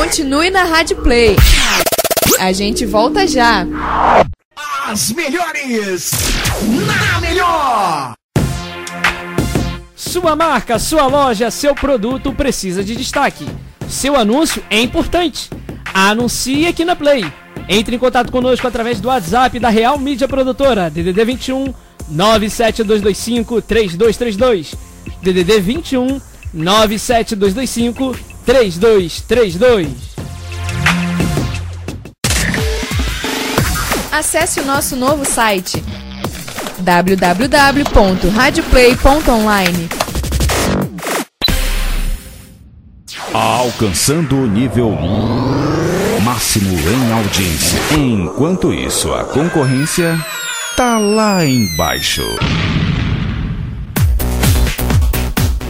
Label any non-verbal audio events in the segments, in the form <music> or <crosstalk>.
Continue na Rádio Play. A gente volta já. As melhores na melhor. Sua marca, sua loja, seu produto precisa de destaque. Seu anúncio é importante. Anuncie aqui na Play. Entre em contato conosco através do WhatsApp da Real Mídia Produtora, DDD 21 97225 3232. DDD 21 97225 3232. Acesse o nosso novo site www.radioplay.online. Alcançando o nível máximo em audiência. Enquanto isso, a concorrência tá lá embaixo.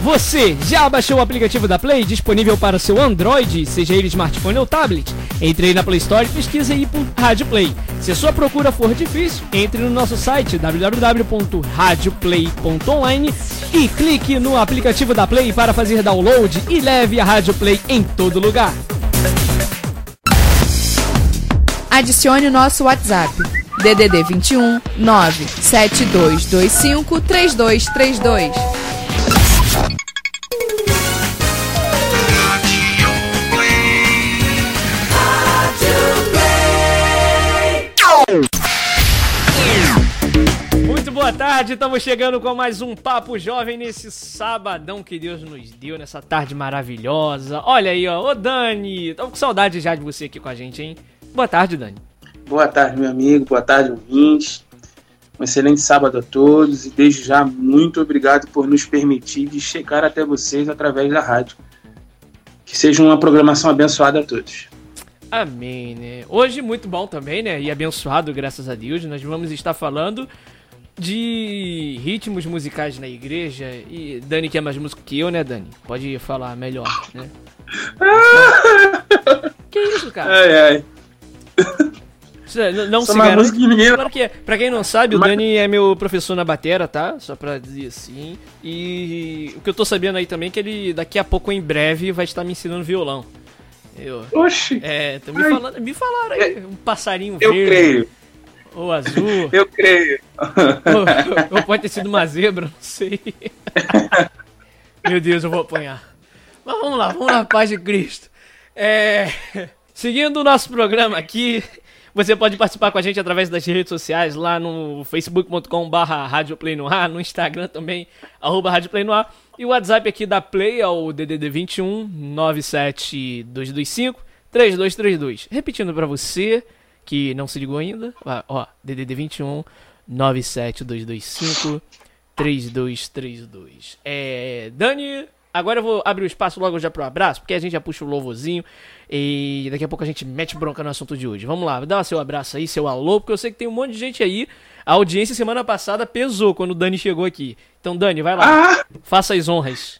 Você já baixou o aplicativo da Play disponível para seu Android, seja ele smartphone ou tablet? Entre aí na Play Store e pesquise aí por Rádio Play. Se a sua procura for difícil, entre no nosso site www.radioplay.online e clique no aplicativo da Play para fazer download e leve a Rádio Play em todo lugar. Adicione o nosso WhatsApp. DDD 21 97225 3232. Tarde, estamos chegando com mais um Papo Jovem nesse sabadão que Deus nos deu, nessa tarde maravilhosa. Olha aí, ó, ô Dani, tô com saudade já de você aqui com a gente, hein? Boa tarde, Dani. Boa tarde, meu amigo, boa tarde, ouvintes. Um excelente sábado a todos e desde já muito obrigado por nos permitir de chegar até vocês através da rádio. Que seja uma programação abençoada a todos. Amém, né? Hoje muito bom também, né? E abençoado, graças a Deus. Nós vamos estar falando de ritmos musicais na igreja. E Dani que é mais músico que eu, né, Dani? Pode falar melhor, né? <laughs> que isso, cara? Ai, ai. Você Não, não se garante. música que ninguém- Claro que é. Pra quem não sabe, o Mas- Dani é meu professor na batera, tá? Só pra dizer assim. E o que eu tô sabendo aí também é que ele daqui a pouco, em breve, vai estar me ensinando violão. Eu, Oxi, é, tô me, falando, me falaram aí, um passarinho eu verde creio, ou azul, <laughs> eu creio. ou, ou pode ter sido uma zebra, não sei. <laughs> Meu Deus, eu vou apanhar. Mas vamos lá, vamos na paz de Cristo. É, seguindo o nosso programa aqui, você pode participar com a gente através das redes sociais, lá no facebook.com barra Radioplay no ar, no Instagram também, arroba Radioplay no ar, e o WhatsApp aqui da Play é o DDD 21 97225 3232. Repetindo pra você que não se ligou ainda, ó, ó DDD 21 97225 3232. É, Dani, agora eu vou abrir o espaço logo já pro abraço, porque a gente já puxa o louvozinho e daqui a pouco a gente mete bronca no assunto de hoje. Vamos lá, dá seu abraço aí, seu alô, porque eu sei que tem um monte de gente aí. A audiência semana passada pesou quando o Dani chegou aqui. Então, Dani, vai lá, Ah, faça as honras.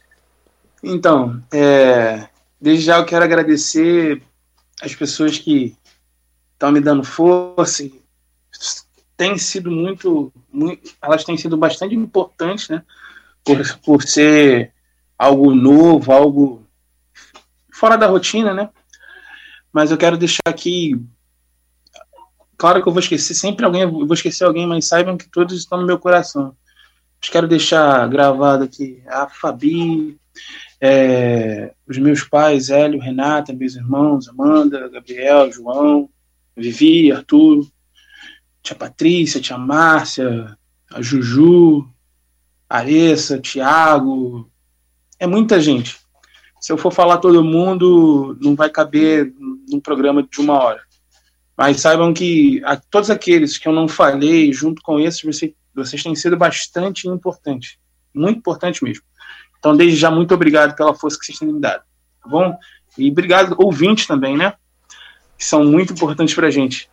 então, é, desde já eu quero agradecer as pessoas que estão me dando força. Tem sido muito, muito, elas têm sido bastante importantes, né? Por, por ser algo novo, algo fora da rotina, né? Mas eu quero deixar aqui. Claro que eu vou esquecer sempre alguém, eu vou esquecer alguém, mas saibam que todos estão no meu coração. Mas quero deixar gravado aqui a Fabi, é, os meus pais, Hélio, Renata, meus irmãos, Amanda, Gabriel, João, Vivi, Arthur, tia Patrícia, tia Márcia, a Juju, Aressa, Tiago. É muita gente. Se eu for falar todo mundo, não vai caber num programa de uma hora. Mas saibam que a, todos aqueles que eu não falei, junto com esses, você, vocês têm sido bastante importantes. Muito importante mesmo. Então, desde já, muito obrigado pela força que vocês têm me dado. Tá bom? E obrigado, ouvintes também, né? Que são muito importantes pra gente.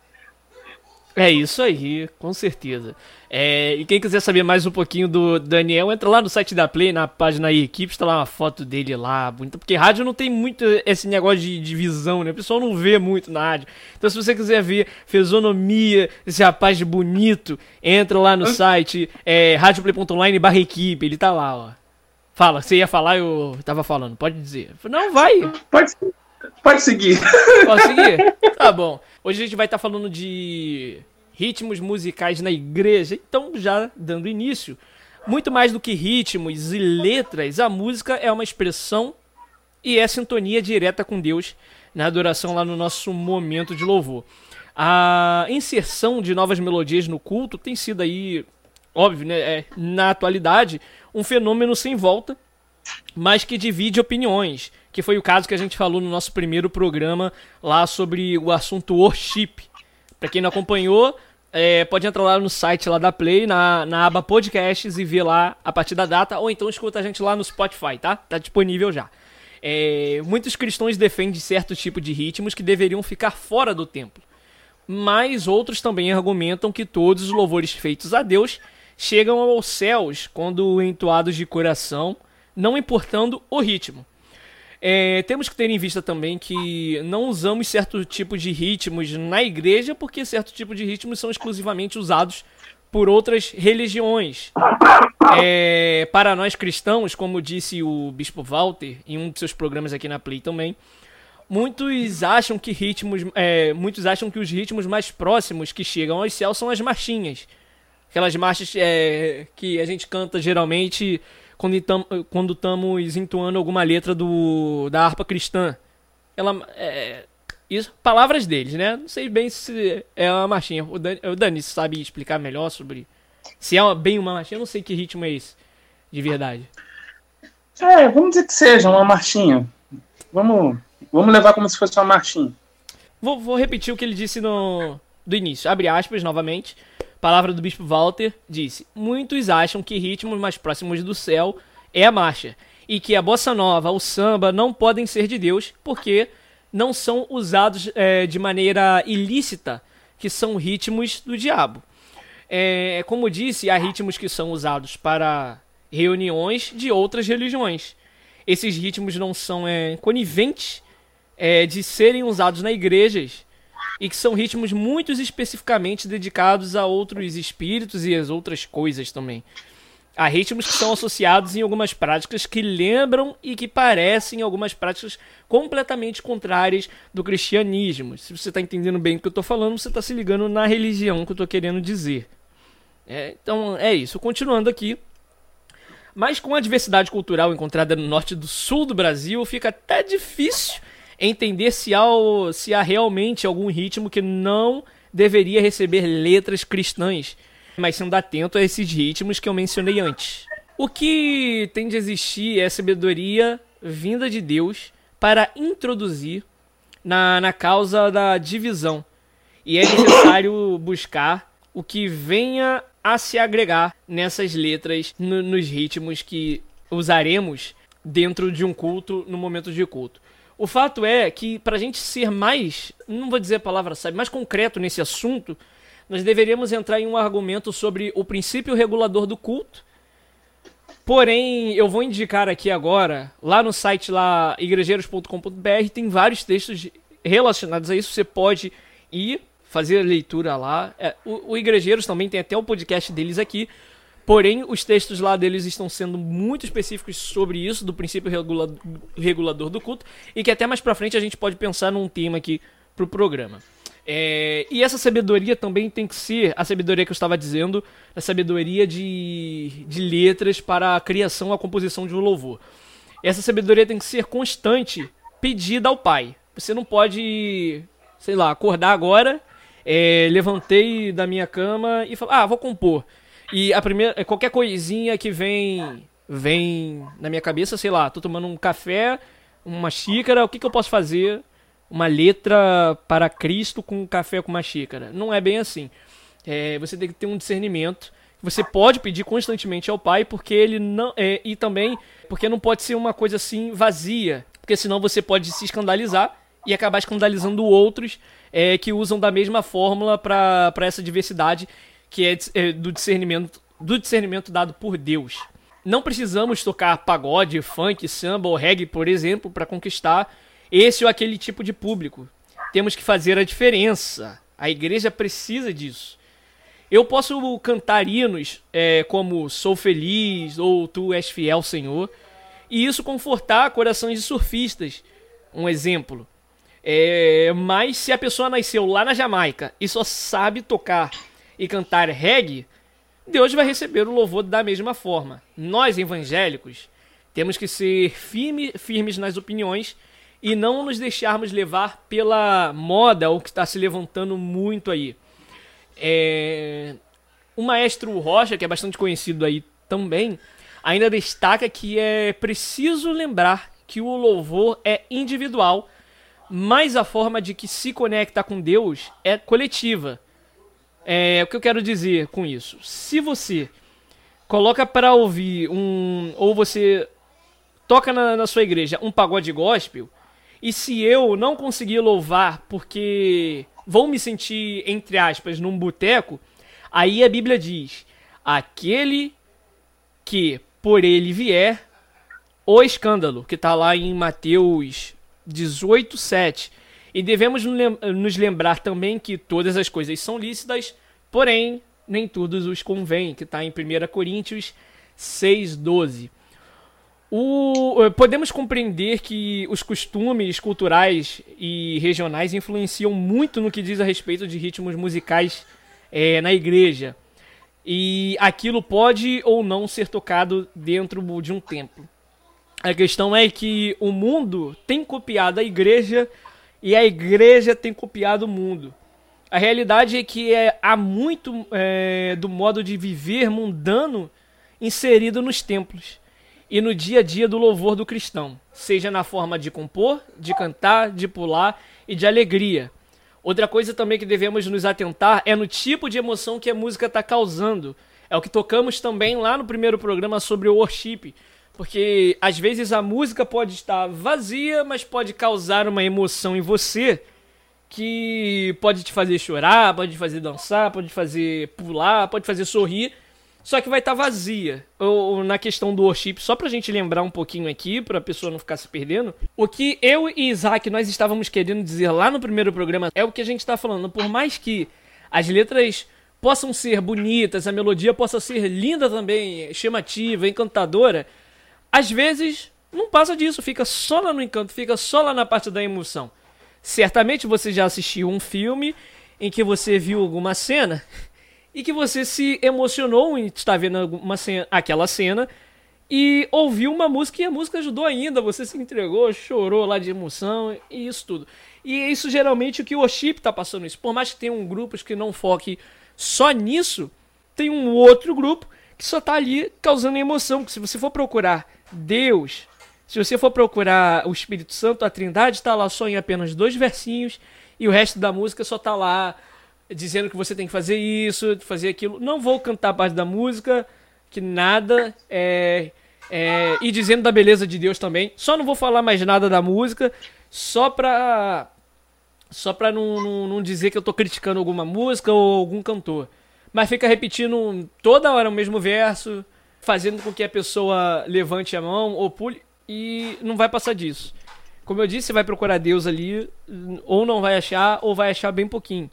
É isso aí, com certeza. É, e quem quiser saber mais um pouquinho do Daniel, entra lá no site da Play, na página aí, equipe, está lá uma foto dele lá, bonita, porque rádio não tem muito esse negócio de, de visão, né? O pessoal não vê muito na rádio. Então, se você quiser ver fisionomia, esse rapaz bonito, entra lá no site, é, radioplay.online barra equipe, ele tá lá, ó. Fala, você ia falar, eu tava falando, pode dizer. Não, vai. Pode, Pode seguir. Pode seguir? Tá bom. Hoje a gente vai estar falando de ritmos musicais na igreja. Então, já dando início, muito mais do que ritmos e letras, a música é uma expressão e é sintonia direta com Deus na adoração lá no nosso momento de louvor. A inserção de novas melodias no culto tem sido aí, óbvio, né, é, na atualidade, um fenômeno sem volta, mas que divide opiniões, que foi o caso que a gente falou no nosso primeiro programa lá sobre o assunto worship. Para quem não acompanhou, é, pode entrar lá no site lá da Play, na, na aba podcasts e ver lá a partir da data, ou então escuta a gente lá no Spotify, tá? Tá disponível já. É, muitos cristãos defendem certo tipo de ritmos que deveriam ficar fora do templo, mas outros também argumentam que todos os louvores feitos a Deus chegam aos céus quando entoados de coração, não importando o ritmo. É, temos que ter em vista também que não usamos certo tipo de ritmos na igreja, porque certo tipo de ritmos são exclusivamente usados por outras religiões. É, para nós cristãos, como disse o Bispo Walter em um de seus programas aqui na Play também, muitos acham que ritmos, é, muitos acham que os ritmos mais próximos que chegam aos céus são as marchinhas, aquelas marchas é, que a gente canta geralmente quando estamos entoando alguma letra do da harpa cristã. Ela é, isso, palavras deles, né? Não sei bem se é uma marchinha. O Dani, o Dani sabe explicar melhor sobre se é uma, bem uma marchinha. Eu não sei que ritmo é esse, de verdade. É, vamos dizer que seja uma marchinha. Vamos, vamos levar como se fosse uma marchinha. Vou, vou repetir o que ele disse no do início. Abre aspas novamente. Palavra do Bispo Walter disse: Muitos acham que ritmos mais próximos do céu é a marcha e que a bossa nova, o samba não podem ser de Deus porque não são usados é, de maneira ilícita, que são ritmos do diabo. É, como disse, há ritmos que são usados para reuniões de outras religiões. Esses ritmos não são é, coniventes é, de serem usados na igrejas e que são ritmos muito especificamente dedicados a outros espíritos e as outras coisas também. Há ritmos que são associados em algumas práticas que lembram e que parecem algumas práticas completamente contrárias do cristianismo. Se você está entendendo bem o que eu estou falando, você está se ligando na religião que eu estou querendo dizer. É, então é isso. Continuando aqui. Mas com a diversidade cultural encontrada no norte e do sul do Brasil, fica até difícil entender se há, se há realmente algum ritmo que não deveria receber letras cristãs mas sendo atento a esses ritmos que eu mencionei antes. O que tem de existir é sabedoria vinda de Deus para introduzir na, na causa da divisão. E é necessário buscar o que venha a se agregar nessas letras, no, nos ritmos que usaremos dentro de um culto, no momento de culto. O fato é que, para a gente ser mais, não vou dizer a palavra sabe, mais concreto nesse assunto, nós deveríamos entrar em um argumento sobre o princípio regulador do culto. Porém, eu vou indicar aqui agora, lá no site lá igrejeiros.com.br, tem vários textos relacionados a isso. Você pode ir fazer a leitura lá. É, o, o Igrejeiros também tem até o podcast deles aqui. Porém, os textos lá deles estão sendo muito específicos sobre isso, do princípio regula regulador do culto, e que até mais pra frente a gente pode pensar num tema aqui pro programa. É, e essa sabedoria também tem que ser a sabedoria que eu estava dizendo, a sabedoria de, de letras para a criação, a composição de um louvor. Essa sabedoria tem que ser constante, pedida ao Pai. Você não pode, sei lá, acordar agora, é, levantei da minha cama e falar, ah, vou compor. E a primeira, qualquer coisinha que vem, vem na minha cabeça, sei lá, tô tomando um café, uma xícara, o que, que eu posso fazer? uma letra para Cristo com um café com uma xícara. Não é bem assim. É, você tem que ter um discernimento. Você pode pedir constantemente ao Pai, porque ele não. É, e também porque não pode ser uma coisa assim vazia. Porque senão você pode se escandalizar e acabar escandalizando outros é, que usam da mesma fórmula para essa diversidade que é, é do discernimento do discernimento dado por Deus. Não precisamos tocar pagode, funk, samba ou reggae, por exemplo, para conquistar esse ou aquele tipo de público. Temos que fazer a diferença. A igreja precisa disso. Eu posso cantar hinos é, como Sou Feliz ou Tu És Fiel, Senhor, e isso confortar corações de surfistas. Um exemplo. É, mas se a pessoa nasceu lá na Jamaica e só sabe tocar e cantar reggae, Deus vai receber o louvor da mesma forma. Nós evangélicos temos que ser firme, firmes nas opiniões e não nos deixarmos levar pela moda ou que está se levantando muito aí. É... O maestro Rocha, que é bastante conhecido aí também, ainda destaca que é preciso lembrar que o louvor é individual, mas a forma de que se conecta com Deus é coletiva. É, o que eu quero dizer com isso? Se você coloca para ouvir um. ou você toca na, na sua igreja um pagode gospel, e se eu não conseguir louvar porque vou me sentir, entre aspas, num boteco, aí a Bíblia diz: aquele que por ele vier o escândalo, que está lá em Mateus 18, 7. E devemos nos lembrar também que todas as coisas são lícitas, porém nem todos os convém, que está em 1 Coríntios 6, 12. O, eh, podemos compreender que os costumes culturais e regionais influenciam muito no que diz a respeito de ritmos musicais é, na igreja. E aquilo pode ou não ser tocado dentro de um templo. A questão é que o mundo tem copiado a igreja e a igreja tem copiado o mundo. A realidade é que é, há muito é, do modo de viver mundano inserido nos templos e no dia a dia do louvor do cristão, seja na forma de compor, de cantar, de pular e de alegria. Outra coisa também que devemos nos atentar é no tipo de emoção que a música está causando. É o que tocamos também lá no primeiro programa sobre o worship. Porque às vezes a música pode estar vazia, mas pode causar uma emoção em você que pode te fazer chorar, pode te fazer dançar, pode te fazer pular, pode te fazer sorrir só que vai estar tá vazia. Ou, na questão do worship, só pra gente lembrar um pouquinho aqui, pra pessoa não ficar se perdendo, o que eu e Isaac nós estávamos querendo dizer lá no primeiro programa é o que a gente está falando. Por mais que as letras possam ser bonitas, a melodia possa ser linda também, chamativa, encantadora, às vezes não passa disso, fica só lá no encanto, fica só lá na parte da emoção. Certamente você já assistiu um filme em que você viu alguma cena <laughs> e que você se emocionou em estar vendo cena, aquela cena e ouviu uma música e a música ajudou ainda, você se entregou, chorou lá de emoção e isso tudo. E isso geralmente o que o worship está passando isso. Por mais que tenha um grupos que não foque só nisso, tem um outro grupo que só está ali causando emoção. Que se você for procurar Deus, se você for procurar o Espírito Santo, a Trindade está lá só em apenas dois versinhos e o resto da música só está lá dizendo que você tem que fazer isso, fazer aquilo. Não vou cantar parte da música, que nada é, é, e dizendo da beleza de Deus também. Só não vou falar mais nada da música, só pra só pra não, não, não dizer que eu tô criticando alguma música ou algum cantor. Mas fica repetindo toda hora o mesmo verso, fazendo com que a pessoa levante a mão ou pule e não vai passar disso. Como eu disse, vai procurar Deus ali, ou não vai achar, ou vai achar bem pouquinho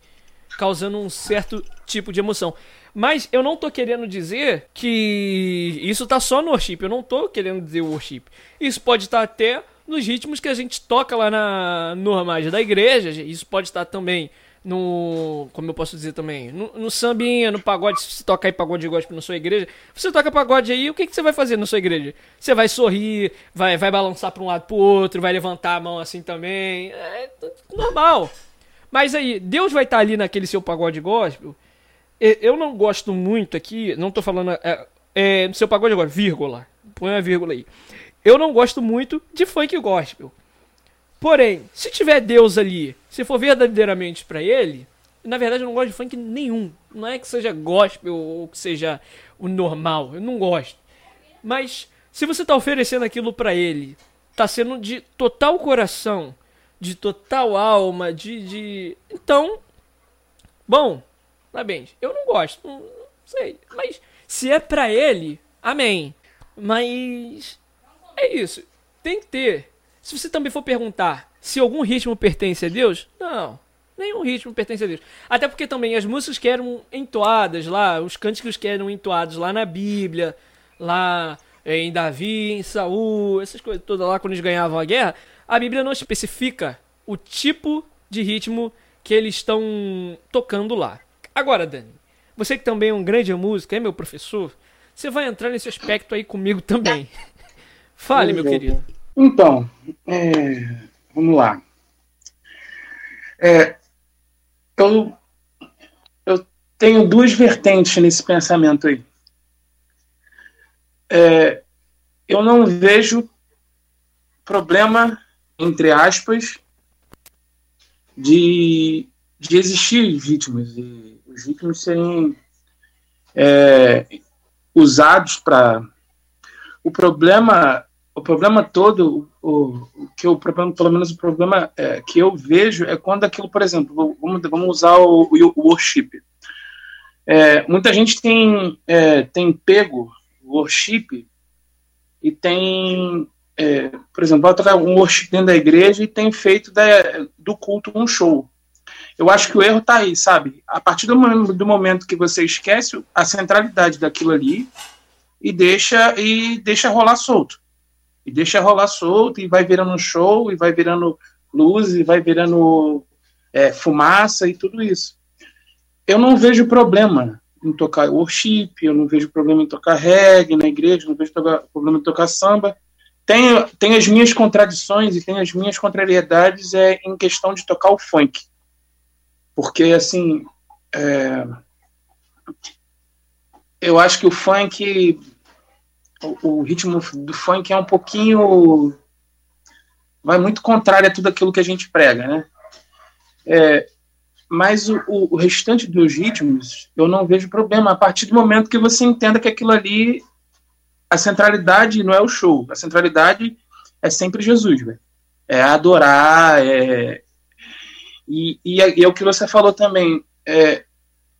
causando um certo tipo de emoção. Mas eu não tô querendo dizer que isso tá só no worship. Eu não tô querendo dizer worship. Isso pode estar até nos ritmos que a gente toca lá na normais da igreja. Isso pode estar também no. Como eu posso dizer também? No, no sambinha, no pagode. Se você toca aí pagode gospel na sua igreja, você toca pagode aí, o que, que você vai fazer na sua igreja? Você vai sorrir, vai, vai balançar para um lado pro outro, vai levantar a mão assim também. É normal. Mas aí, Deus vai estar tá ali naquele seu pagode gospel. Eu não gosto muito aqui, não tô falando. É, é, no seu pagode agora, vírgula. Põe uma vírgula aí. Eu não gosto muito de funk gospel. Porém, se tiver Deus ali, se for verdadeiramente para ele, na verdade eu não gosto de funk nenhum. Não é que seja gospel ou que seja o normal, eu não gosto. Mas se você tá oferecendo aquilo para ele, tá sendo de total coração, de total alma, de. de... Então, bom, parabéns. Eu não gosto, não, não sei. Mas se é pra ele, amém. Mas é isso. Tem que ter. Se você também for perguntar se algum ritmo pertence a Deus, não. Nenhum ritmo pertence a Deus. Até porque também as músicas que eram entoadas lá, os cânticos que eram entoados lá na Bíblia, lá em Davi, em Saul, essas coisas todas lá quando eles ganhavam a guerra, a Bíblia não especifica o tipo de ritmo que eles estão tocando lá. Agora, Dani, você que também é um grande músico, é meu professor, você vai entrar nesse aspecto aí comigo também. <laughs> Fale, meu querido. Então, é, vamos lá. É, eu, eu tenho duas vertentes nesse pensamento aí. É, eu não vejo problema, entre aspas, de, de existir vítimas. E os ritmos serem é, usados para. O problema, o problema todo, o, o que o problema, pelo menos o problema é, que eu vejo é quando aquilo, por exemplo, vamos, vamos usar o, o, worship. É, muita gente tem, é, tem pego worship e tem, é, por exemplo, vai tocar um worship dentro da igreja e tem feito da, do culto um show. Eu acho que o erro está aí, sabe? A partir do do momento que você esquece a centralidade daquilo ali e deixa e deixa rolar solto. E deixa rolar solto e vai virando um show e vai virando luz e vai virando é, fumaça e tudo isso. Eu não vejo problema em tocar worship, eu não vejo problema em tocar reggae na igreja, não vejo problema em tocar samba. Tem, tem as minhas contradições e tem as minhas contrariedades é, em questão de tocar o funk. Porque, assim, é, eu acho que o funk, o, o, ritmo do funk é um pouquinho. vai muito contrário a tudo aquilo que a gente prega, né? É, mas o, o, restante dos ritmos, eu não vejo problema, a partir do momento que você entenda que aquilo ali, a centralidade não é o show, a centralidade é sempre Jesus, velho. É adorar, é, e, e, é, e é o que você falou também. É,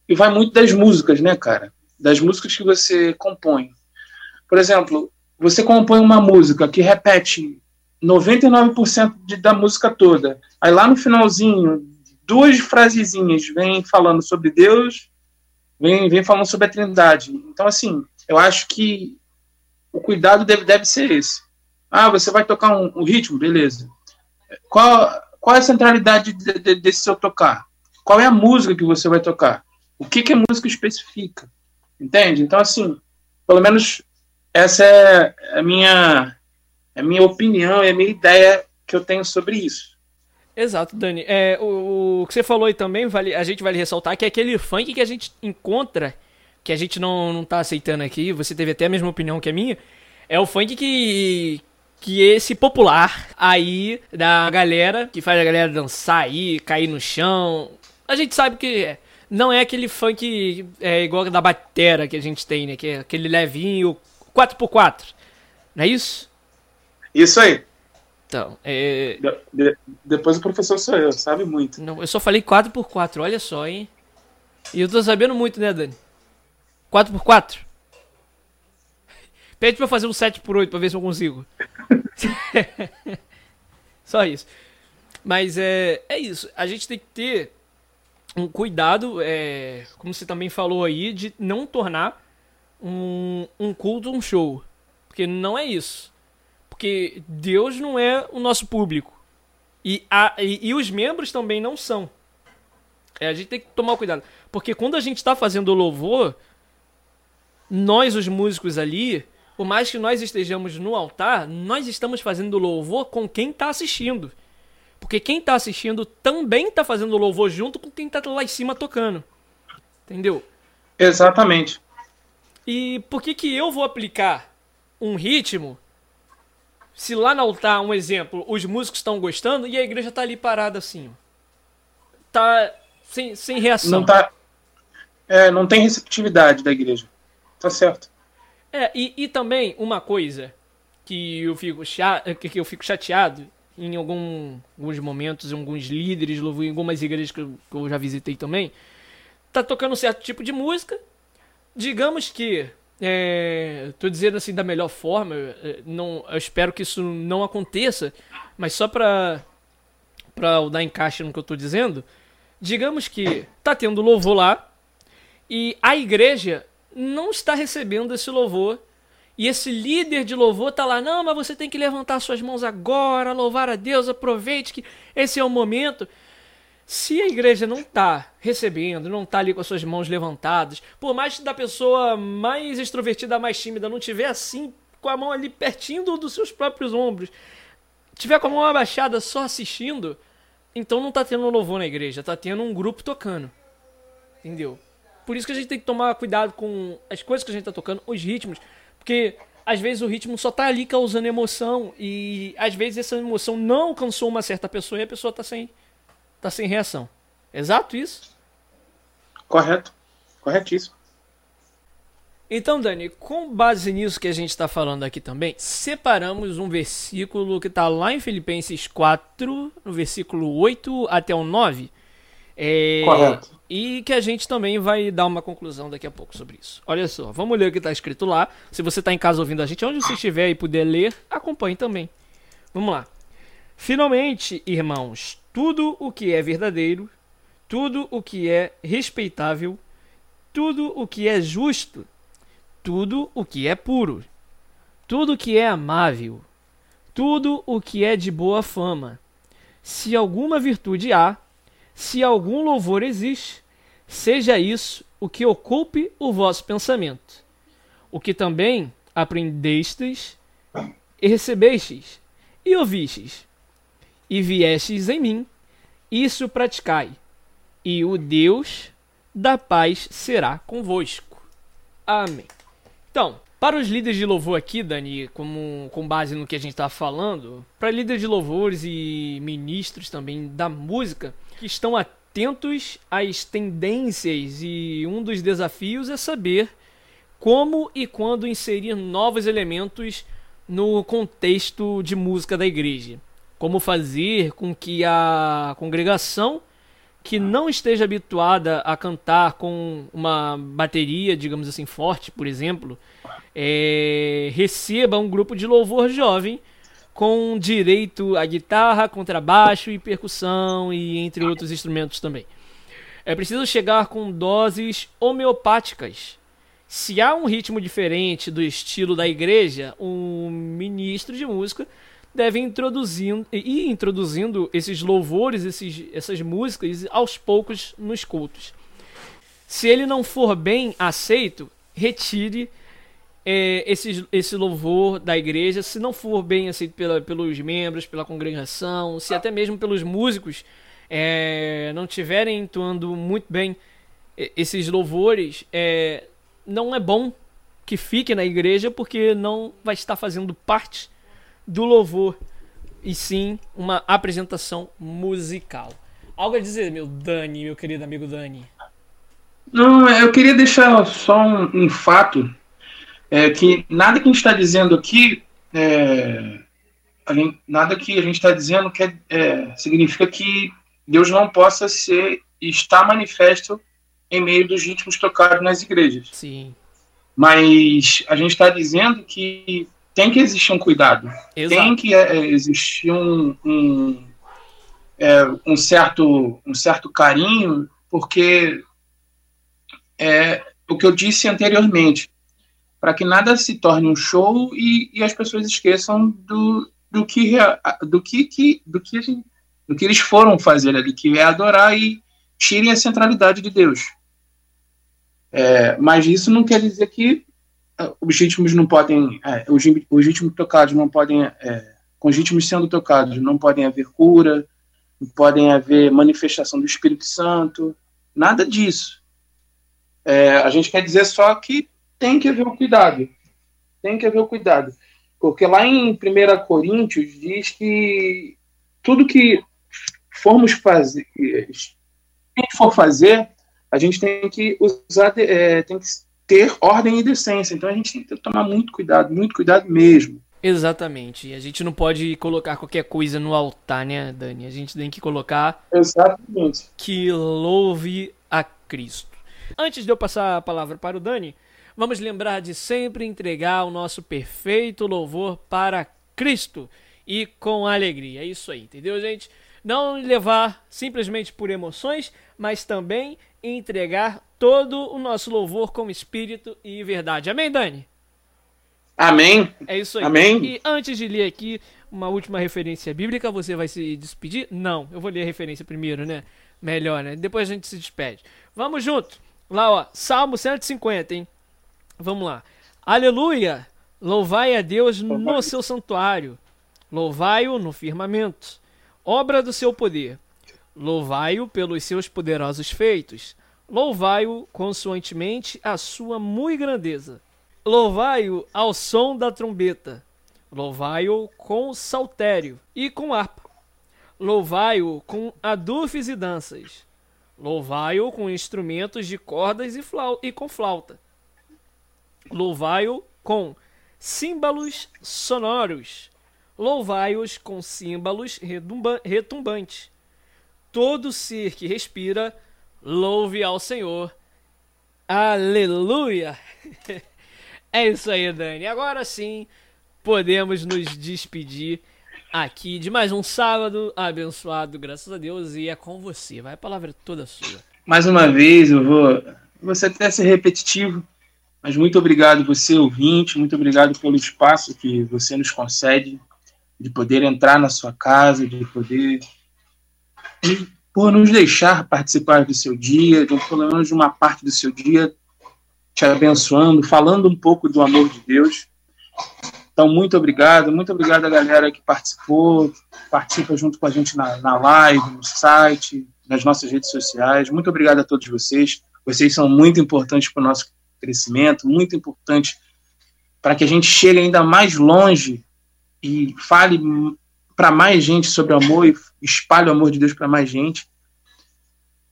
e vai muito das músicas, né, cara? Das músicas que você compõe. Por exemplo, você compõe uma música que repete 99% de, da música toda. Aí lá no finalzinho, duas frasezinhas vem falando sobre Deus, vem, vem falando sobre a Trindade. Então, assim, eu acho que o cuidado deve, deve ser esse. Ah, você vai tocar um, um ritmo? Beleza. Qual, qual é a centralidade de, de, desse seu tocar? Qual é a música que você vai tocar? O que, que a música especifica? Entende? Então, assim, pelo menos essa é a minha, a minha opinião, é a minha ideia que eu tenho sobre isso. Exato, Dani. É, o, o que você falou aí também, vale, a gente vale ressaltar que é aquele funk que a gente encontra, que a gente não, não tá aceitando aqui, você teve até a mesma opinião que a minha, é o funk que, que esse popular aí da galera, que faz a galera dançar aí, cair no chão. A gente sabe que não é aquele funk é, igual da batera que a gente tem, né? Que é aquele levinho 4x4. Não é isso? Isso aí. Então, é... De, de, depois o professor sou eu, sabe muito. Não, eu só falei 4x4, olha só, hein? E eu tô sabendo muito, né, Dani? 4x4? Pede pra fazer um 7x8 pra ver se eu consigo. <laughs> Só isso. Mas é, é isso. A gente tem que ter um cuidado, é, como você também falou aí, de não tornar um, um culto um show. Porque não é isso. Porque Deus não é o nosso público. E, a, e, e os membros também não são. É, a gente tem que tomar cuidado. Porque quando a gente está fazendo louvor, nós, os músicos ali, por mais que nós estejamos no altar, nós estamos fazendo louvor com quem está assistindo. Porque quem está assistindo também está fazendo louvor junto com quem está lá em cima tocando. Entendeu? Exatamente. E por que, que eu vou aplicar um ritmo se lá no altar, um exemplo, os músicos estão gostando e a igreja está ali parada assim? Tá sem, sem reação. Não, tá, é, não tem receptividade da igreja. Tá certo. É, e, e também uma coisa que eu fico, chateado, que eu fico chateado em algum, alguns momentos, em alguns líderes, em algumas igrejas que eu, que eu já visitei também, tá tocando um certo tipo de música. Digamos que é, tô dizendo assim da melhor forma, é, não, eu espero que isso não aconteça, mas só pra, pra dar encaixe no que eu tô dizendo, digamos que tá tendo louvor lá e a igreja não está recebendo esse louvor E esse líder de louvor tá lá, não, mas você tem que levantar suas mãos agora, louvar a Deus, aproveite que esse é o momento. Se a igreja não tá recebendo, não tá ali com as suas mãos levantadas, por mais que da pessoa mais extrovertida, mais tímida, não tiver assim, com a mão ali pertinho dos seus próprios ombros, tiver com a mão abaixada só assistindo, então não tá tendo louvor na igreja, tá tendo um grupo tocando. Entendeu? Por isso que a gente tem que tomar cuidado com as coisas que a gente tá tocando, os ritmos. Porque às vezes o ritmo só tá ali causando emoção e às vezes essa emoção não alcançou uma certa pessoa e a pessoa tá sem tá sem reação. Exato isso? Correto. Corretíssimo. Então, Dani, com base nisso que a gente está falando aqui também, separamos um versículo que está lá em Filipenses 4, no versículo 8 até o 9. É, Correto. E que a gente também vai dar uma conclusão daqui a pouco sobre isso. Olha só, vamos ler o que está escrito lá. Se você está em casa ouvindo a gente, onde você estiver e puder ler, acompanhe também. Vamos lá. Finalmente, irmãos, tudo o que é verdadeiro, tudo o que é respeitável, tudo o que é justo, tudo o que é puro, tudo o que é amável, tudo o que é de boa fama. Se alguma virtude há, se algum louvor existe, seja isso o que ocupe o vosso pensamento. O que também aprendestes e recebestes e ouvistes e viestes em mim, isso praticai, e o Deus da paz será convosco. Amém. Então, para os líderes de louvor aqui, Dani, como, com base no que a gente está falando, para líderes de louvores e ministros também da música, que estão atentos às tendências e um dos desafios é saber como e quando inserir novos elementos no contexto de música da igreja. Como fazer com que a congregação que não esteja habituada a cantar com uma bateria, digamos assim, forte, por exemplo, é, receba um grupo de louvor jovem com direito a guitarra, contrabaixo e percussão e entre outros instrumentos também. É preciso chegar com doses homeopáticas. Se há um ritmo diferente do estilo da igreja, um ministro de música deve introduzindo, ir introduzindo esses louvores, esses, essas músicas aos poucos nos cultos. Se ele não for bem aceito, retire é, esse, esse louvor da igreja, se não for bem aceito pela, pelos membros, pela congregação, se até mesmo pelos músicos é, não estiverem entoando muito bem esses louvores, é, não é bom que fique na igreja porque não vai estar fazendo parte do louvor e sim uma apresentação musical. Algo a dizer, meu Dani, meu querido amigo Dani? Não, eu queria deixar só um, um fato é que nada que a gente está dizendo aqui, é, gente, nada que a gente está dizendo quer, é, significa que Deus não possa ser estar manifesto em meio dos ritmos tocados nas igrejas. Sim. Mas a gente está dizendo que tem que existir um cuidado, Exato. tem que é, existir um, um, é, um, certo, um certo carinho, porque é o que eu disse anteriormente para que nada se torne um show e, e as pessoas esqueçam do, do que do que, que do que gente, do que eles foram fazer ali, que é adorar e tirem a centralidade de Deus. É, mas isso não quer dizer que é, os ritmos não podem, é, os, os, ritmos tocados não podem, é, com os ritmos sendo tocados, não podem haver cura, não podem haver manifestação do Espírito Santo, nada disso. É, a gente quer dizer só que tem que haver o cuidado. Tem que haver o cuidado. Porque lá em 1 Coríntios diz que tudo que formos fazer, quem for fazer, a gente tem que usar, é, tem que ter ordem e decência. Então a gente tem que tomar muito cuidado, muito cuidado mesmo. Exatamente. A gente não pode colocar qualquer coisa no altar, né, Dani? A gente tem que colocar. Exatamente. Que louve a Cristo. Antes de eu passar a palavra para o Dani, Vamos lembrar de sempre entregar o nosso perfeito louvor para Cristo e com alegria. É isso aí, entendeu, gente? Não levar simplesmente por emoções, mas também entregar todo o nosso louvor com espírito e verdade. Amém, Dani? Amém. É isso aí. Amém. E antes de ler aqui uma última referência bíblica, você vai se despedir? Não, eu vou ler a referência primeiro, né? Melhor, né? Depois a gente se despede. Vamos junto. Lá, ó, Salmo 150, hein? Vamos lá. Aleluia! Louvai a Deus no seu santuário. Louvai-o no firmamento. Obra do seu poder. Louvai-o pelos seus poderosos feitos. Louvai-o consoantemente a sua muito grandeza. Louvai-o ao som da trombeta. Louvai-o com saltério e com harpa. Louvai-o com adufes e danças. Louvai-o com instrumentos de cordas e, flau e com flauta. Louvai-o com símbolos sonoros. Louvai-os com símbolos retumbantes. Todo ser que respira, louve ao Senhor. Aleluia! <laughs> é isso aí, Dani. Agora sim, podemos nos despedir aqui de mais um sábado abençoado, graças a Deus, e é com você. Vai a palavra toda sua. Mais uma vez, eu vou, vou até ser repetitivo, mas muito obrigado você, ouvinte, muito obrigado pelo espaço que você nos concede de poder entrar na sua casa, de poder por nos deixar participar do seu dia, de, pelo menos de uma parte do seu dia, te abençoando, falando um pouco do amor de Deus. Então, muito obrigado, muito obrigado a galera que participou, participa junto com a gente na, na live, no site, nas nossas redes sociais. Muito obrigado a todos vocês. Vocês são muito importantes para o nosso crescimento, muito importantes para que a gente chegue ainda mais longe e fale para mais gente sobre o amor e espalhe o amor de Deus para mais gente.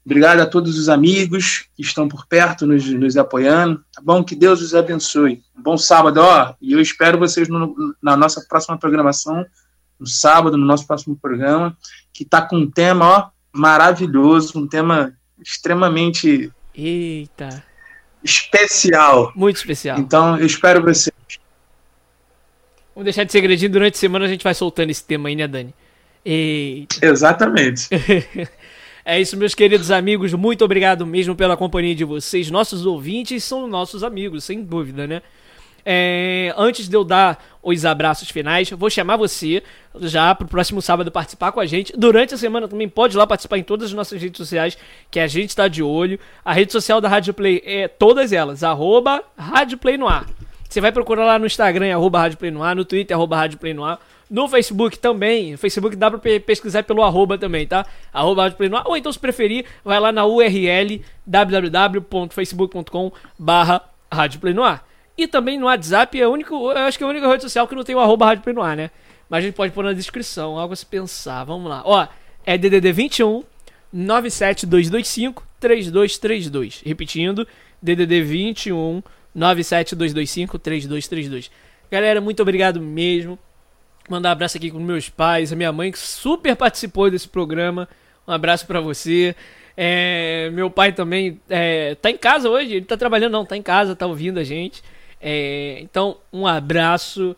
Obrigado a todos os amigos que estão por perto nos, nos apoiando. Tá bom? Que Deus os abençoe. Um bom sábado, ó. E eu espero vocês no, na nossa próxima programação, no sábado, no nosso próximo programa, que está com um tema, ó, maravilhoso, um tema extremamente. Eita! Especial. Muito especial. Então, eu espero vocês. Vamos deixar de segredinho durante a semana, a gente vai soltando esse tema aí, né, Dani? Eita. Exatamente. <laughs> É isso, meus queridos amigos. Muito obrigado mesmo pela companhia de vocês. Nossos ouvintes são nossos amigos, sem dúvida, né? É, antes de eu dar os abraços finais, vou chamar você já pro próximo sábado participar com a gente. Durante a semana também pode ir lá participar em todas as nossas redes sociais, que a gente está de olho. A rede social da Rádio Play é todas elas, arroba Rádio Play no ar. Você vai procurar lá no Instagram, arroba Rádio Play no no Twitter, arroba Rádio Play no. No Facebook também. No Facebook dá pra pesquisar pelo arroba também, tá? Arroba Rádio Play. Ou então, se preferir, vai lá na URL www.facebook.com barra Rádio Play no. E também no WhatsApp é único, eu acho que é a única rede social que não tem o arroba Rádio Play né? Mas a gente pode pôr na descrição, algo a se pensar. Vamos lá. Ó, é DDD 21 97225 3232. Repetindo, DDD 21 97225 3232. Galera, muito obrigado mesmo. Mandar um abraço aqui com meus pais, a minha mãe que super participou desse programa. Um abraço para você. É, meu pai também é, tá em casa hoje, ele tá trabalhando, não, tá em casa, tá ouvindo a gente. É, então, um abraço.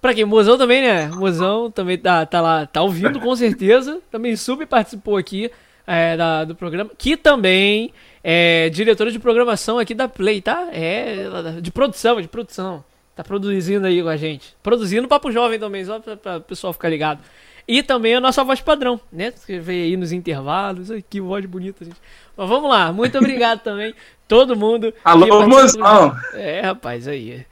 Pra quem? Mozão também, né? Mozão também tá, tá lá, tá ouvindo com certeza. Também super participou aqui é, da, do programa. Que também é diretora de programação aqui da Play, tá? É, de produção, de produção. Tá produzindo aí com a gente. Produzindo Papo Jovem também, só pra, pra o pessoal ficar ligado. E também a nossa voz padrão, né? Você vê aí nos intervalos. Ai, que voz bonita, gente. Mas vamos lá, muito obrigado <laughs> também. Todo mundo. Alô, mozão! É, rapaz, aí.